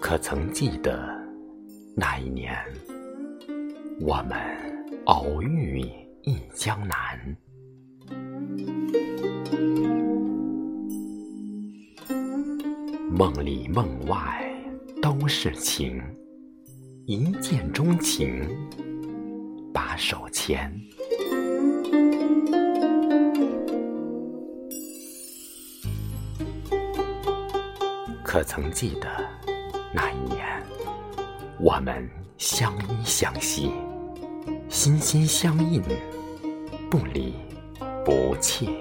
可曾记得那一年，我们偶遇忆江南？梦里梦外都是情，一见钟情，把手牵。可曾记得那一年，我们相依相惜，心心相印，不离不弃。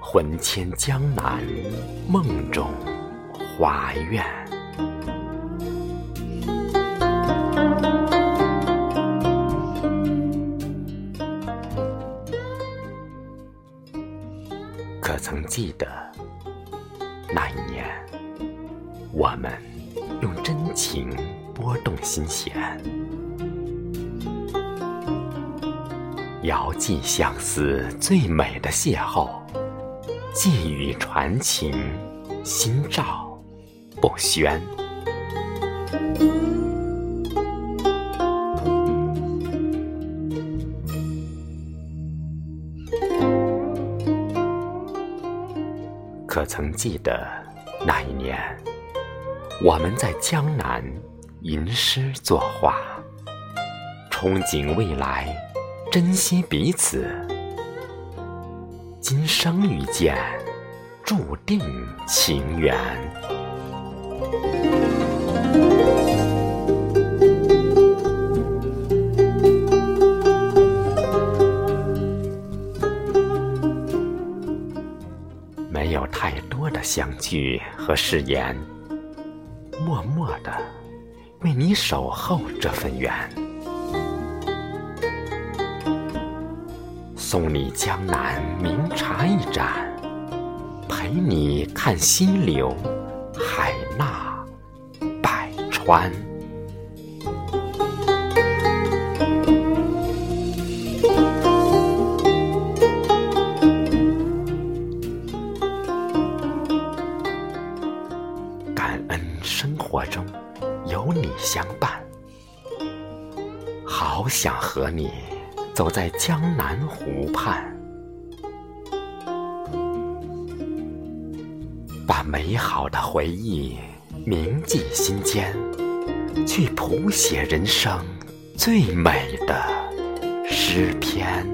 魂牵江南，梦中花苑。可曾记得那一年，我们用真情拨动心弦，遥寄相思最美的邂逅。寄语传情，心照不宣。可曾记得那一年，我们在江南吟诗作画，憧憬未来，珍惜彼此。今生遇见，注定情缘。没有太多的相聚和誓言，默默的为你守候这份缘。送你江南名茶一盏，陪你看溪流海纳百川。生活中有你相伴，好想和你。走在江南湖畔，把美好的回忆铭记心间，去谱写人生最美的诗篇。